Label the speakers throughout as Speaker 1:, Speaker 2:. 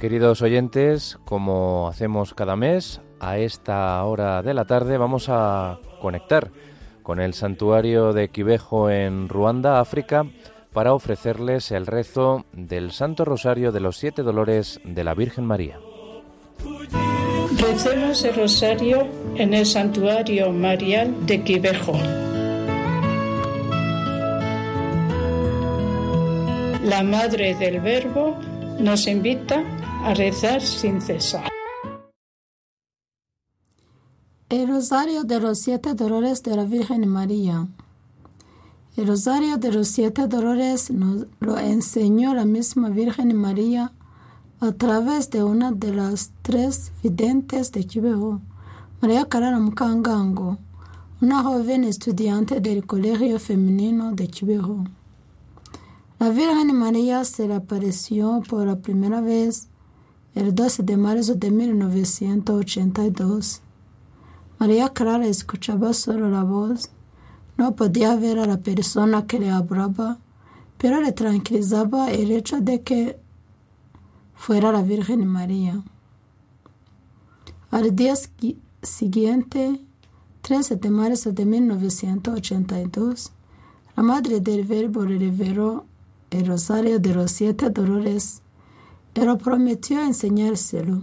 Speaker 1: Queridos oyentes, como hacemos cada mes, a esta hora de la tarde vamos a conectar con el santuario de Quivejo en Ruanda, África, para ofrecerles el rezo del Santo Rosario de los Siete Dolores de la Virgen María.
Speaker 2: Recemos el rosario en el santuario marial de Quivejo. La Madre del Verbo nos invita a rezar sin cesar.
Speaker 3: El Rosario de los Siete Dolores de la Virgen María. El Rosario de los Siete Dolores nos lo enseñó la misma Virgen María a través de una de las tres videntes de Kibeho, María Mukangango, una joven estudiante del Colegio Femenino de Kibeho. La Virgen María se le apareció por la primera vez el 12 de marzo de 1982. María Clara escuchaba solo la voz, no podía ver a la persona que le hablaba, pero le tranquilizaba el hecho de que fuera la Virgen María. Al día siguiente, 13 de marzo de 1982, la Madre del Verbo le reveló el Rosario de los Siete Dolores lo prometió enseñárselo.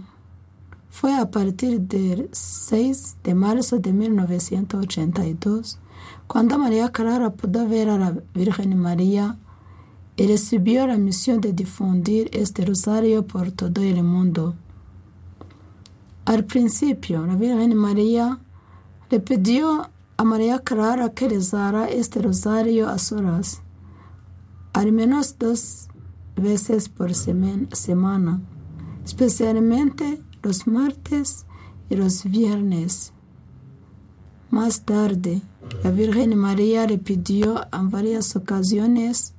Speaker 3: Fue a partir del 6 de marzo de 1982 cuando María Clara pudo ver a la Virgen María y recibió la misión de difundir este rosario por todo el mundo. Al principio, la Virgen María le pidió a María Clara que rezara este rosario a solas, al menos dos veces por semana, especialmente los martes y los viernes. Más tarde, la Virgen María le pidió en varias ocasiones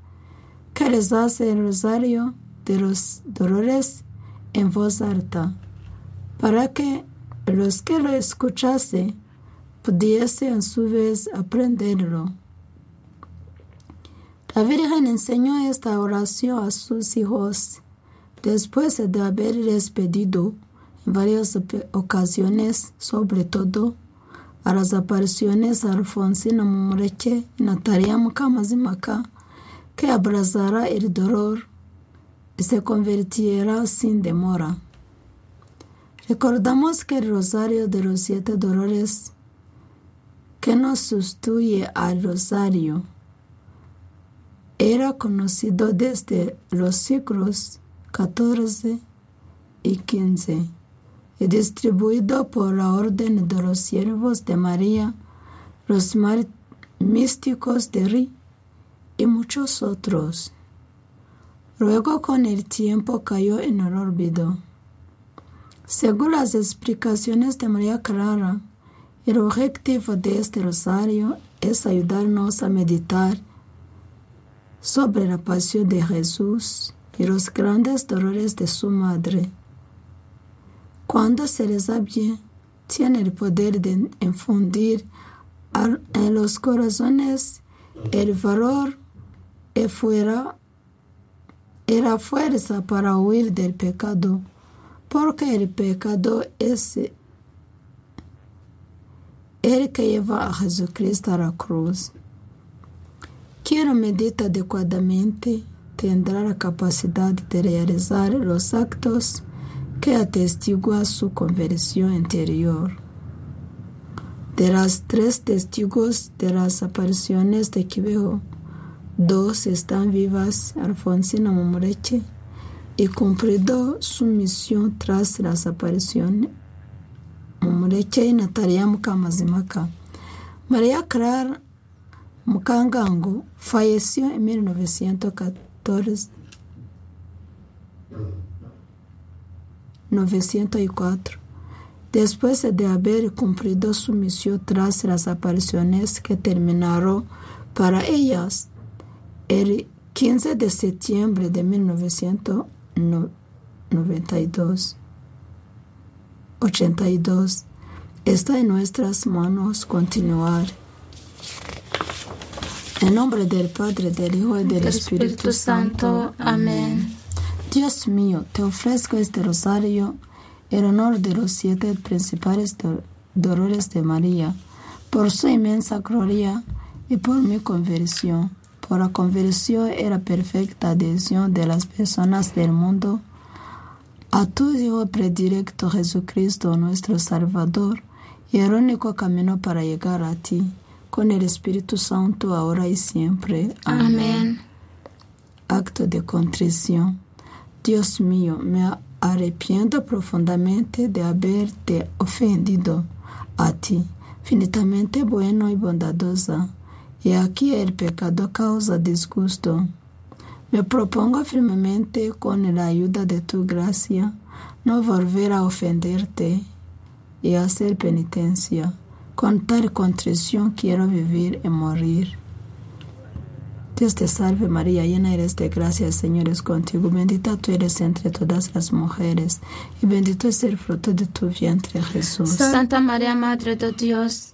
Speaker 3: que rezase el rosario de los dolores en voz alta, para que los que lo escuchasen pudiesen a su vez aprenderlo. La Virgen enseñó esta oración a sus hijos después de haberles pedido en varias ocasiones, sobre todo a las apariciones a Alfonsina Mumureche y Natalia Mukamazimaka, que abrazara el dolor y se convirtiera sin demora. Recordamos que el rosario de los siete dolores que nos sustituye al rosario era conocido desde los siglos XIV y XV y distribuido por la Orden de los Siervos de María, los místicos de Ri y muchos otros. Luego con el tiempo cayó en el olvido. Según las explicaciones de María Clara, el objetivo de este rosario es ayudarnos a meditar sobre la pasión de Jesús y los grandes dolores de su madre. Cuando se reza bien, tiene el poder de infundir en los corazones el valor y fuera y la fuerza para huir del pecado, porque el pecado es el que lleva a Jesucristo a la cruz. Quien medita adecuadamente tendrá la capacidad de realizar los actos que atestiguan su conversión interior. De las tres testigos de las apariciones de Quivejo, dos están vivas, Alfonsina Momoreche, y cumplido su misión tras las apariciones, Momoreche y Natalia Mukamazimaka. María Clara Mukangango falleció en 1914. 904, después de haber cumplido su misión tras las apariciones que terminaron para ellas el 15 de septiembre de 1992. 82. Está en nuestras manos continuar. En nombre del Padre, del Hijo y del, Espíritu, Santo. Amén. Dios mío, te ofrezco este rosario en honor de los siete principales do- dolores de María, por su inmensa gloria y por mi conversión, por la conversión y la perfecta adhesión de las personas del mundo. A tu Hijo predilecto Jesucristo, nuestro Salvador, y el único camino para llegar a ti, con el Espíritu Santo, ahora y siempre.
Speaker 4: Amén.
Speaker 3: Acto de contrición. Dios mío, me arrepiento profundamente de haberte ofendido a ti, finitamente bueno y bondadosa, y aquí el pecado causa disgusto. Me propongo firmemente, con la ayuda de tu gracia, no volver a ofenderte y hacer penitencia. Con tal contrición quiero vivir y morir. Dios te salve María, llena eres de gracia, el Señor es contigo, bendita tú eres entre todas las mujeres, y bendito es el fruto de tu vientre Jesús.
Speaker 4: Santa María, Madre de Dios,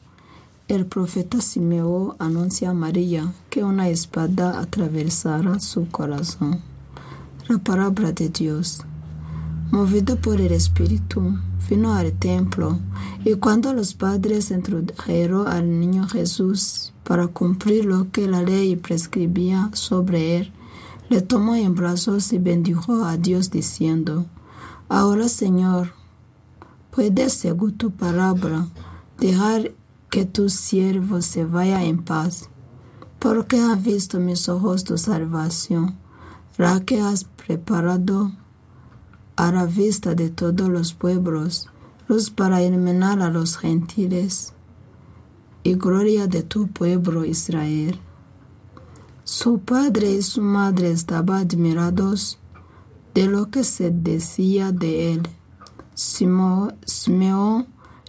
Speaker 3: El profeta Simeón anuncia a María que una espada atravesará su corazón. La palabra de Dios. Movido por el Espíritu, vino al templo y cuando los padres introdujeron al niño Jesús para cumplir lo que la ley prescribía sobre él, le tomó en brazos y bendijo a Dios diciendo, Ahora Señor, puedes según tu palabra dejar que tu siervo se vaya en paz, porque han visto mis ojos tu salvación, la que has preparado a la vista de todos los pueblos, luz para iluminar a los gentiles y gloria de tu pueblo Israel. Su padre y su madre estaban admirados de lo que se decía de él. Simeón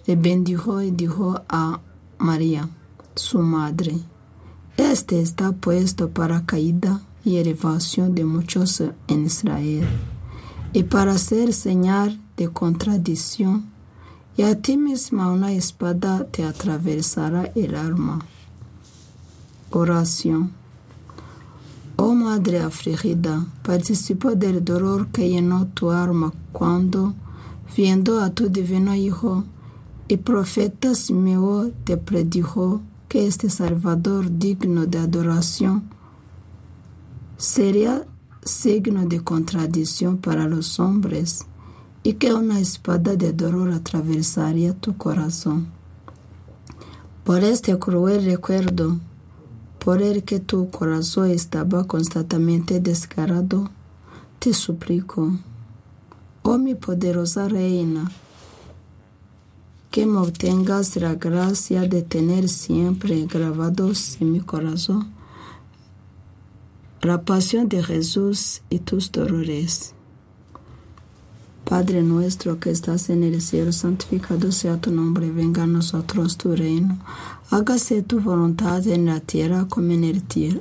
Speaker 3: le bendijo y dijo a María, su madre, Este está puesto para caída y elevación de muchos en Israel, y para ser señal de contradicción, y a ti misma una espada te atravesará el alma. Oración. Oh Madre afligida, participó del dolor que llenó tu alma cuando, viendo a tu divino Hijo, el profeta Simeón te predijo que este Salvador digno de adoración sería signo de contradicción para los hombres y que una espada de dolor atravesaría tu corazón. Por este cruel recuerdo, por el que tu corazón estaba constantemente descarado, te suplico, oh mi poderosa reina, que me obtengas la gracia de tener siempre grabados en mi corazón la pasión de Jesús y tus dolores. Padre nuestro que estás en el cielo, santificado sea tu nombre, venga a nosotros tu reino, hágase tu voluntad en la tierra como en el cielo.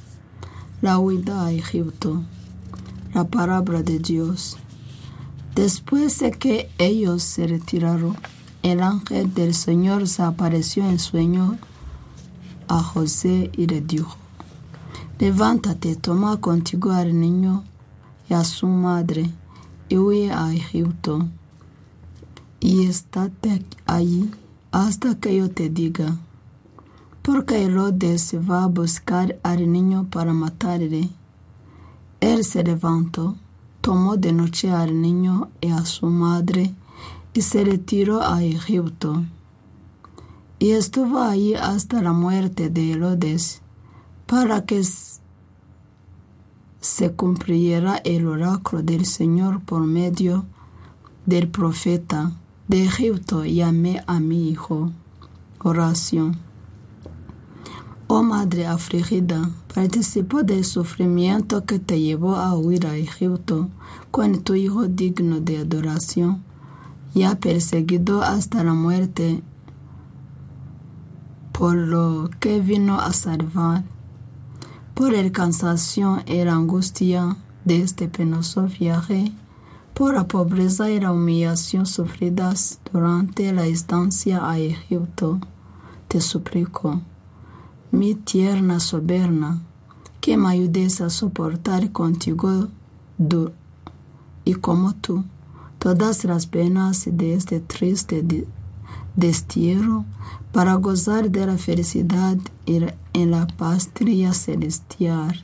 Speaker 3: la huida a Egipto, la palabra de Dios. Después de que ellos se retiraron, el ángel del Señor se apareció en sueño a José y le dijo, levántate, toma contigo al niño y a su madre y huye a Egipto y estate allí hasta que yo te diga, porque Herodes va a buscar al niño para matarle. Él se levantó, tomó de noche al niño y a su madre y se retiró a Egipto. Y estuvo allí hasta la muerte de Herodes, para que se cumpliera el oráculo del Señor por medio del profeta. De Egipto llamé a mi hijo. Oración. Oh Madre afligida, participó del sufrimiento que te llevó a huir a Egipto con tu Hijo digno de adoración, ya perseguido hasta la muerte, por lo que vino a salvar, por el cansancio y la angustia de este penoso viaje, por la pobreza y la humillación sufridas durante la estancia a Egipto, te suplico mi tierna soberana, que me ayudes a soportar contigo du- y como tú todas las penas de este triste de- destierro para gozar de la felicidad en la patria celestial.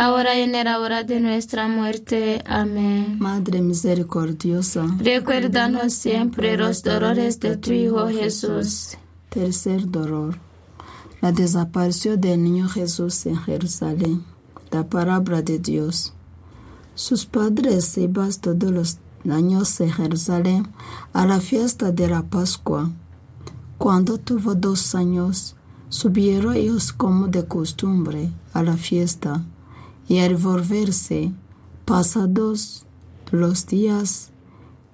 Speaker 4: ahora y en la hora de nuestra muerte. Amén.
Speaker 3: Madre misericordiosa,
Speaker 4: Recuérdanos siempre los dolores de tu Hijo Jesús.
Speaker 3: tercer dolor, la desaparición del niño Jesús en Jerusalén. La palabra de Dios. Sus padres se iban todos los años en Jerusalén a la fiesta de la Pascua. Cuando tuvo dos años, subieron ellos como de costumbre a la fiesta y al volverse, pasados los días,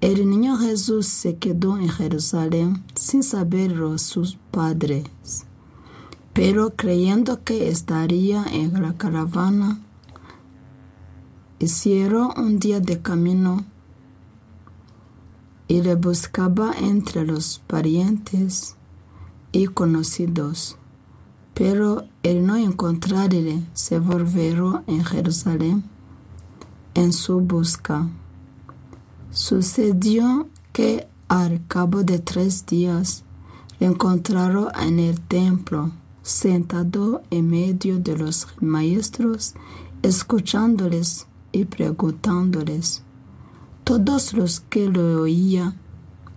Speaker 3: el niño Jesús se quedó en Jerusalén sin saberlo sus padres, pero creyendo que estaría en la caravana, hicieron un día de camino y le buscaba entre los parientes y conocidos. Pero el no encontrarle, se volvieron en Jerusalén en su busca. Sucedió que al cabo de tres días le encontraron en el templo, sentado en medio de los maestros, escuchándoles y preguntándoles. Todos los que lo oían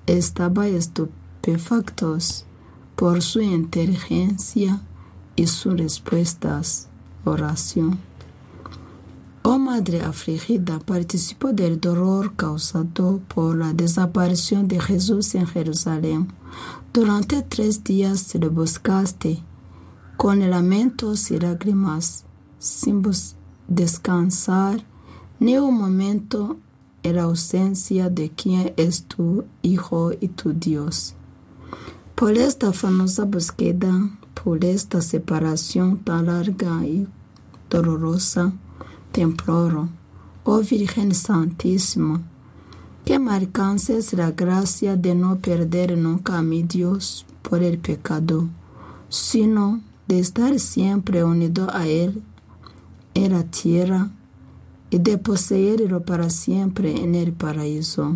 Speaker 3: estaban estupefactos por su inteligencia y sus respuestas. Oración. Oh Madre afligida, participó del dolor causado por la desaparición de Jesús en Jerusalén. Durante tres días le buscaste con lamentos y lágrimas, sin descansar ni un momento en la ausencia de quien es tu Hijo y tu Dios. Por esta famosa búsqueda, por esta separación tan larga y dolorosa, te imploro, oh Virgen Santísima, que me alcances la gracia de no perder nunca a mi Dios por el pecado, sino de estar siempre unido a Él en la tierra y de poseerlo para siempre en el paraíso.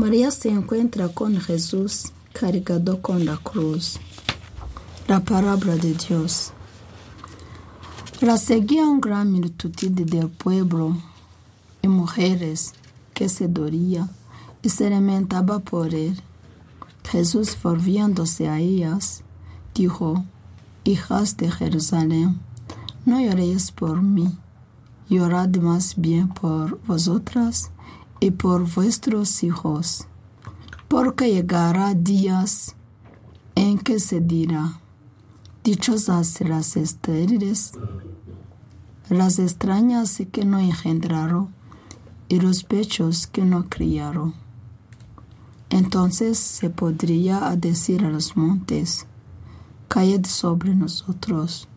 Speaker 3: María se encuentra con Jesús cargado con la cruz. La palabra de Dios. La seguía una gran multitud del pueblo y mujeres que se doría y se lamentaba por él. Jesús, volviéndose a ellas, dijo, Hijas de Jerusalén, no lloréis por mí, llorad más bien por vosotras y por vuestros hijos, porque llegará días en que se dirá, dichosas las estériles, las extrañas que no engendraron y los pechos que no criaron. Entonces se podría decir a los montes, caed sobre nosotros,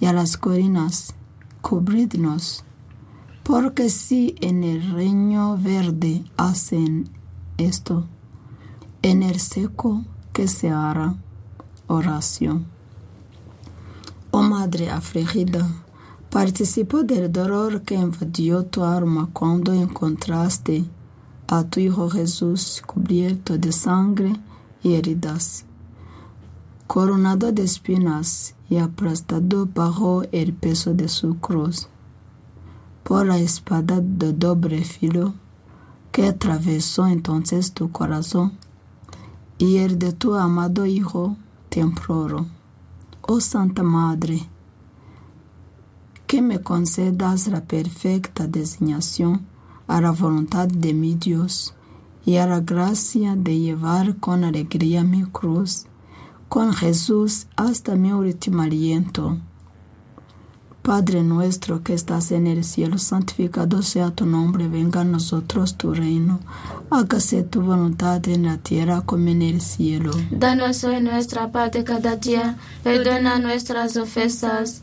Speaker 3: y a las colinas, cubridnos, porque si en el reino verde hacen esto, en el seco que se hará oración. Oh Madre afligida, participó del dolor que invadió tu alma cuando encontraste a tu Hijo Jesús cubierto de sangre y heridas, coronado de espinas y aplastado bajo el peso de su cruz, por la espada de doble filo que atravesó entonces tu corazón y el de tu amado Hijo te imploro. Oh Santa Madre, que me concedas la perfecta designación a la voluntad de mi Dios y a la gracia de llevar con alegría mi cruz con Jesús hasta mi último aliento. Padre nuestro que estás en el cielo, santificado sea tu nombre, venga a nosotros tu reino, hágase tu voluntad en la tierra como en el cielo.
Speaker 4: Danos hoy nuestra parte cada día, perdona nuestras ofensas,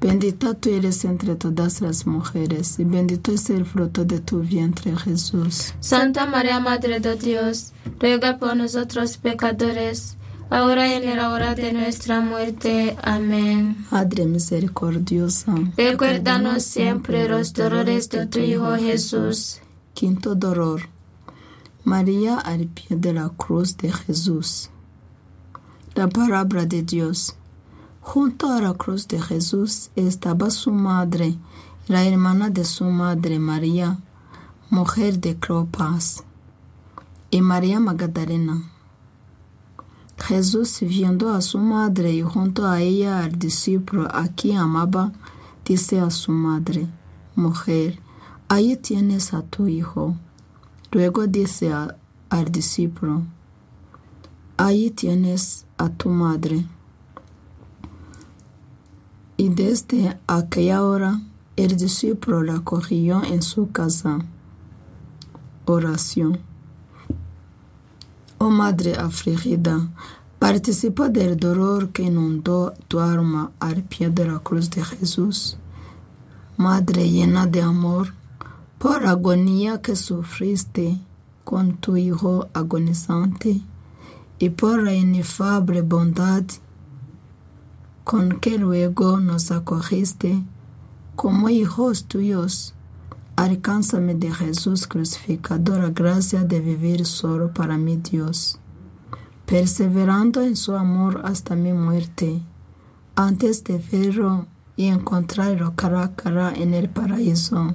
Speaker 3: Bendita tú eres entre todas las mujeres, y bendito es el fruto de tu vientre, Jesús.
Speaker 4: Santa María, Madre de Dios, ruega por nosotros pecadores, ahora y en la hora de nuestra muerte. Amén.
Speaker 3: Madre misericordiosa,
Speaker 4: Recuérdanos siempre los dolores de tu Hijo Jesús.
Speaker 3: quinto dolor. María al pie de la cruz de Jesús. La palabra de Dios. Junto a la cruz de Jesús estaba su madre, la hermana de su madre María, mujer de Cleopas, y María Magdalena. Jesús, viendo a su madre y junto a ella al discípulo a quien amaba, dice a su madre, Mujer, ahí tienes a tu hijo. Luego dice al discípulo, Ahí tienes a tu madre. Y desde aquella hora el discípulo la cogió en su casa. Oración. Oh Madre afligida, participa del dolor que inundó tu alma al pie de la cruz de Jesús. Madre llena de amor, por la agonía que sufriste con tu Hijo agonizante y por la inefable bondad con que luego nos acogiste como hijos tuyos. Alcánzame de Jesús crucificado la gracia de vivir solo para mi Dios, perseverando en su amor hasta mi muerte, antes de verlo y encontrarlo cara a cara en el paraíso.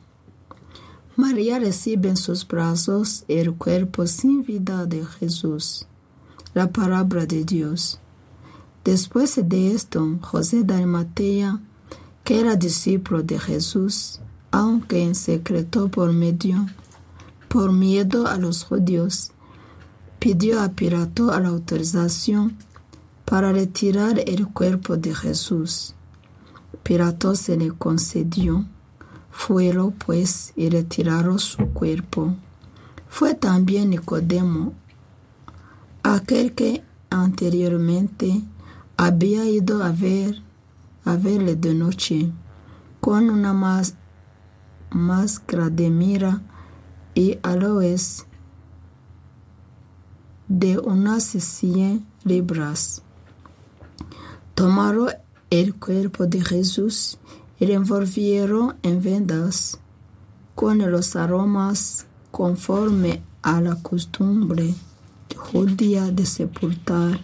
Speaker 3: María recibe en sus brazos el cuerpo sin vida de Jesús. La palabra de Dios. Después de esto, José de Arimatea, que era discípulo de Jesús, aunque en secreto por medio, por miedo a los judíos, pidió a Pilato la autorización para retirar el cuerpo de Jesús. Pilato se le concedió. Fueron pues y retiraron su cuerpo. Fue también Nicodemo, aquel que anteriormente había ido a ver a verle de noche con una más, máscara de mira y aloes de unas 100 libras. Tomaron el cuerpo de Jesús lo envolvieron en vendas con los aromas conforme a la costumbre judía de sepultar.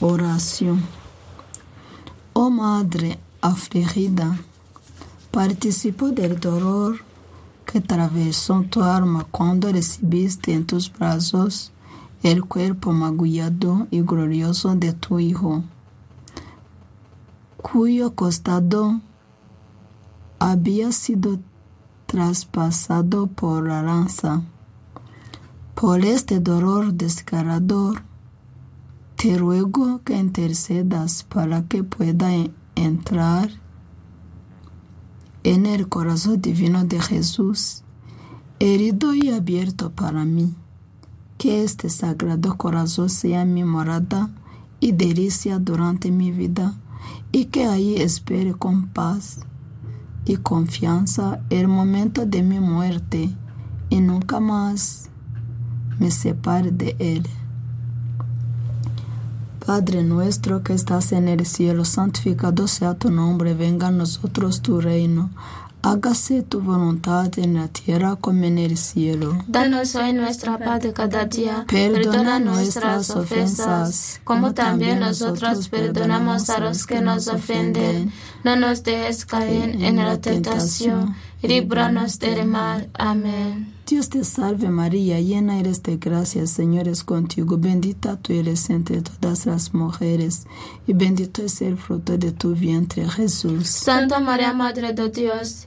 Speaker 3: Oración. Oh Madre afligida, participó del dolor que atravesó tu alma cuando recibiste en tus brazos el cuerpo magullado y glorioso de tu Hijo, cuyo costado había sido traspasado por la lanza. Por este dolor desgarrador, te ruego que intercedas para que pueda entrar en el corazón divino de Jesús, herido y abierto para mí. Que este sagrado corazón sea mi morada y delicia durante mi vida, y que ahí espere con paz y confianza el momento de mi muerte y nunca más me separe de él. Padre nuestro que estás en el cielo, santificado sea tu nombre, venga a nosotros tu reino. Hágase tu voluntad en la tierra como en el cielo.
Speaker 4: Danos hoy nuestra paz de cada día. Perdona nuestras ofensas, como también nosotros perdonamos a los que nos ofenden. No nos dejes caer en la tentación, líbranos del mal. Amén.
Speaker 3: Dios te salve María, llena eres de gracia, Señor es contigo, bendita tú eres entre todas las mujeres, y bendito es el fruto de tu vientre, Jesús.
Speaker 4: Santa María, Madre de Dios,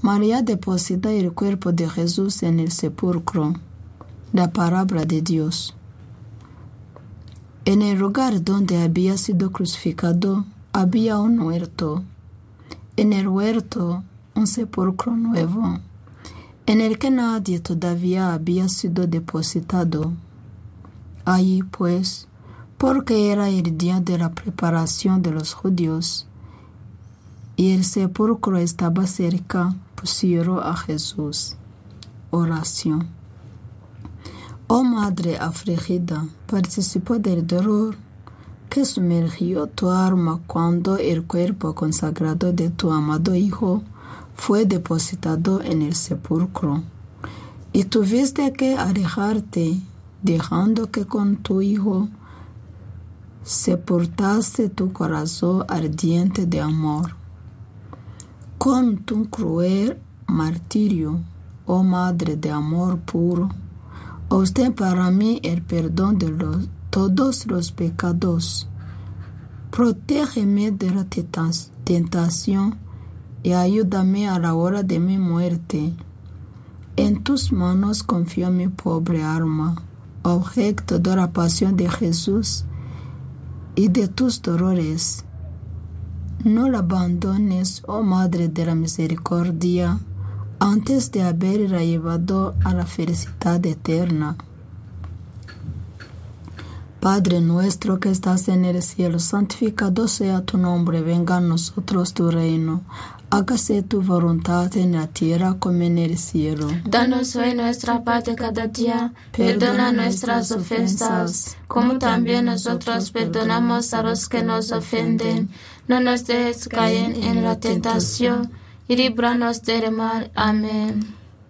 Speaker 3: María deposita el cuerpo de Jesús en el sepulcro. La palabra de Dios. En el lugar donde había sido crucificado había un huerto. En el huerto un sepulcro nuevo, en el que nadie todavía había sido depositado. Allí pues, porque era el día de la preparación de los judíos, y el sepulcro estaba cerca, pusieron a Jesús. Oración. Oh Madre afligida, participó del dolor que sumergió tu alma cuando el cuerpo consagrado de tu amado Hijo fue depositado en el sepulcro. y tuviste que alejarte, dejando que con tu hijo sepultaste tu corazón ardiente de amor. Con tu cruel martirio, oh Madre de amor puro, obtén para mí el perdón de todos los pecados. Protégeme de la tentación y ayúdame a la hora de mi muerte. En tus manos confío mi pobre alma, objeto de la pasión de Jesús y de tus dolores. No la abandones, oh Madre de la Misericordia, antes de haberla llevado a la felicidad eterna. Padre nuestro que estás en el cielo, santificado sea tu nombre, venga a nosotros tu reino. Hágase tu voluntad en la tierra como en el cielo.
Speaker 4: Danos hoy nuestra parte cada día. Perdona nuestras ofensas, como también nosotros perdonamos a los que nos ofenden. No nos dejes caer en la tentación y líbranos del mal. Amén.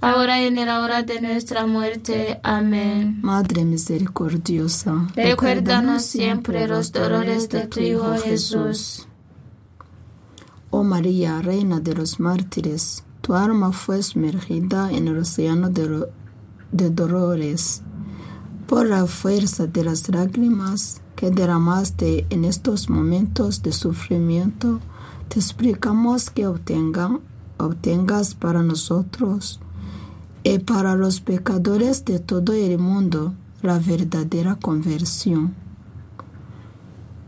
Speaker 4: ahora y en la hora de nuestra muerte. Amén.
Speaker 3: Madre misericordiosa,
Speaker 4: Recuérdanos siempre los dolores de tu Hijo Jesús.
Speaker 3: Oh María, Reina de los mártires, tu alma fue sumergida en el océano de, de dolores. Por la fuerza de las lágrimas que derramaste en estos momentos de sufrimiento, te explicamos que obtenga- obtengas para nosotros y para los pecadores de todo el mundo la verdadera conversión.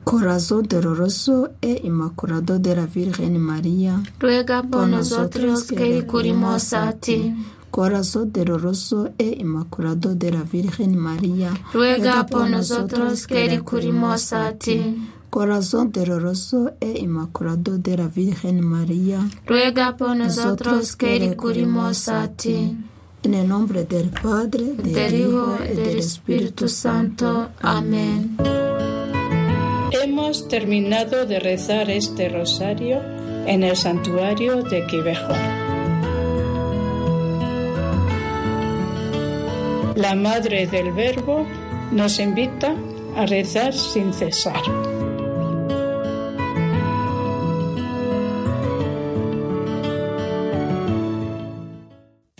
Speaker 3: Corazón doloroso e inmaculado de la Virgen María,
Speaker 4: Ruega por nosotros que recurrimos a ti.
Speaker 3: Corazón doloroso e inmaculado de la Virgen María,
Speaker 4: Ruega por nosotros que recurrimos a ti.
Speaker 3: Corazón doloroso e inmaculado de la Virgen María,
Speaker 4: Ruega por nosotros que recurrimos a ti.
Speaker 3: En el nombre del Padre, del,
Speaker 4: Del Hijo
Speaker 3: Hijo
Speaker 4: y del Espíritu Santo. Amén.
Speaker 2: Hemos terminado de rezar este rosario en el santuario de Quivejo. La Madre del Verbo nos invita a rezar sin cesar.